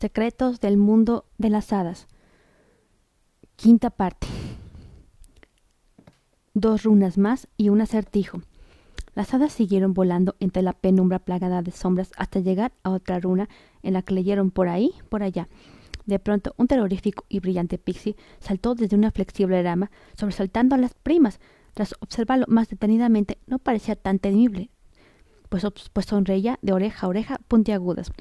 Secretos del mundo de las hadas. Quinta parte. Dos runas más y un acertijo. Las hadas siguieron volando entre la penumbra plagada de sombras hasta llegar a otra runa en la que leyeron por ahí, por allá. De pronto, un terrorífico y brillante pixie saltó desde una flexible rama, sobresaltando a las primas. Tras observarlo más detenidamente, no parecía tan temible, pues, pues sonreía de oreja a oreja puntiagudas.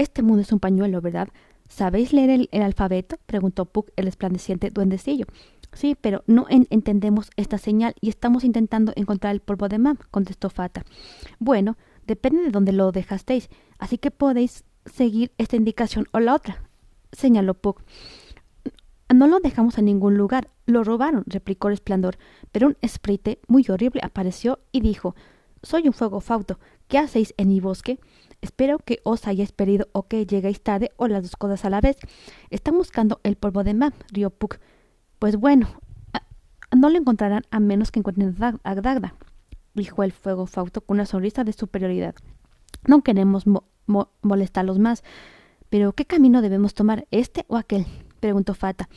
Este mundo es un pañuelo, ¿verdad? ¿Sabéis leer el, alfabeto? preguntó Puck, el resplandeciente duendecillo. Sí, pero no entendemos esta señal y estamos intentando encontrar el polvo de Mam, contestó Fata. Bueno, depende de dónde lo dejasteis, así que podéis seguir esta indicación o la otra, señaló Puck. No lo dejamos en ningún lugar, lo robaron, replicó Resplandor, pero un esprite muy horrible apareció y dijo Soy un fuego fauto. ¿Qué hacéis en mi bosque? Espero que os hayáis perdido o que lleguéis tarde o las dos cosas a la vez. Están buscando el polvo de Mam, rió Puck. Pues bueno, no lo encontrarán a menos que encuentren a Dagda, dijo el fuego fauto con una sonrisa de superioridad. No queremos molestarlos más. Pero ¿qué camino debemos tomar, este o aquel? preguntó Fata.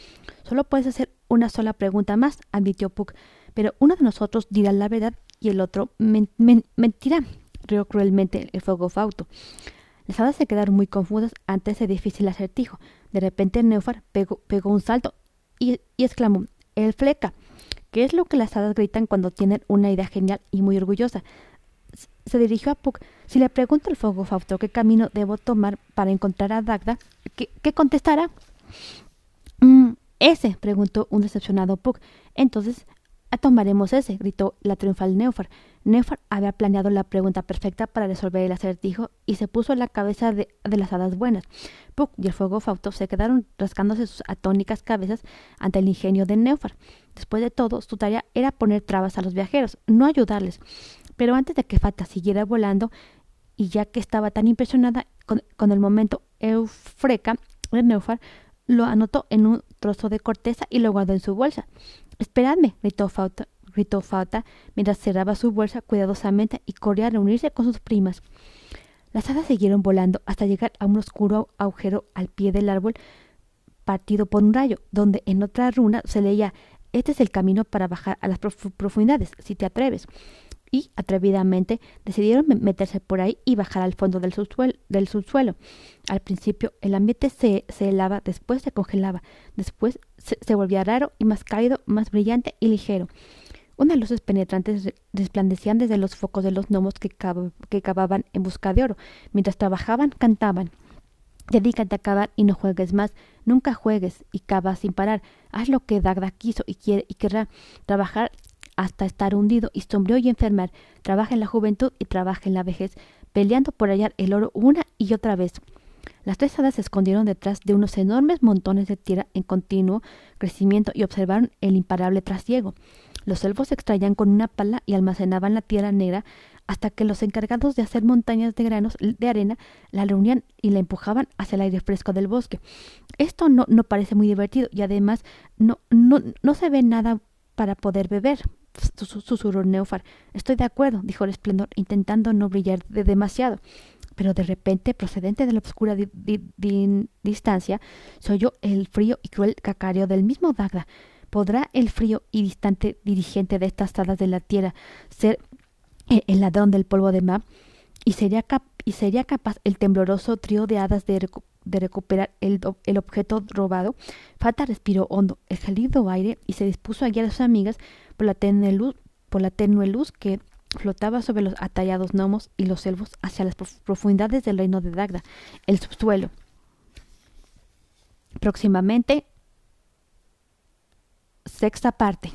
Solo puedes hacer una sola pregunta más, admitió Puck. Pero uno de nosotros dirá la verdad y el otro mentirá rió cruelmente el fuego fauto. Las hadas se quedaron muy confusas ante ese difícil acertijo. De repente Neufar pegó, pegó un salto y, exclamó El fleca. ¿Qué es lo que las hadas gritan cuando tienen una idea genial y muy orgullosa? Se dirigió a Puck. Si le pregunto al fuego fauto qué camino debo tomar para encontrar a Dagda, ¿qué, contestará? Mm, ese, preguntó un decepcionado Puck. Entonces tomaremos ese, gritó la triunfal Neufar. Neufar había planeado la pregunta perfecta para resolver el acertijo y se puso en la cabeza de, las hadas buenas. Puck y el fuego Fauto se quedaron rascándose sus atónicas cabezas ante el ingenio de Neufar. Después de todo, su tarea era poner trabas a los viajeros, no ayudarles. Pero antes de que Fata siguiera volando, y ya que estaba tan impresionada con, el momento eufreca de Neufar, lo anotó en un trozo de corteza y lo guardó en su bolsa. Esperadme, gritó Fauta, gritó Fauta mientras cerraba su bolsa cuidadosamente y corría a reunirse con sus primas. Las hadas siguieron volando hasta llegar a un oscuro agujero al pie del árbol partido por un rayo, donde en otra runa se leía Este es el camino para bajar a las profundidades, si te atreves y, atrevidamente, decidieron meterse por ahí y bajar al fondo del subsuelo. Del subsuelo. Al principio el ambiente se, se helaba, después se congelaba, después se, volvía raro y más cálido, más brillante y ligero. Unas luces penetrantes resplandecían desde los focos de los gnomos que, cavaban en busca de oro. Mientras trabajaban, cantaban. Dedícate a cavar y no juegues más. Nunca juegues y cava sin parar. Haz lo que Dagda quiso y quiere y querrá. Trabajar hasta estar hundido y sombrío y enfermar. Trabaja en la juventud y trabaja en la vejez, peleando por hallar el oro una y otra vez. Las tres hadas se escondieron detrás de unos enormes montones de tierra en continuo crecimiento y observaron el imparable trasiego. Los elfos extraían con una pala y almacenaban la tierra negra hasta que los encargados de hacer montañas de granos de arena la reunían y la empujaban hacia el aire fresco del bosque. Esto no, no parece muy divertido y además no, no, no se ve nada para poder beber, susurró Neufar. Estoy de acuerdo, dijo el esplendor, intentando no brillar de demasiado. Pero de repente, procedente de la oscura distancia, se oyó el frío y cruel cacareo del mismo Dagda. ¿Podrá el frío y distante dirigente de estas hadas de la tierra ser el ladrón del polvo de Mab? ¿Y sería, ¿Y sería capaz el tembloroso trío de hadas de, de recuperar el, el, objeto robado? Fata respiró hondo el gélido aire y se dispuso a guiar a sus amigas por la tenue luz, por la tenue luz que flotaba sobre los atallados gnomos y los selvos hacia las profundidades del reino de Dagda, el subsuelo. Próximamente, sexta parte.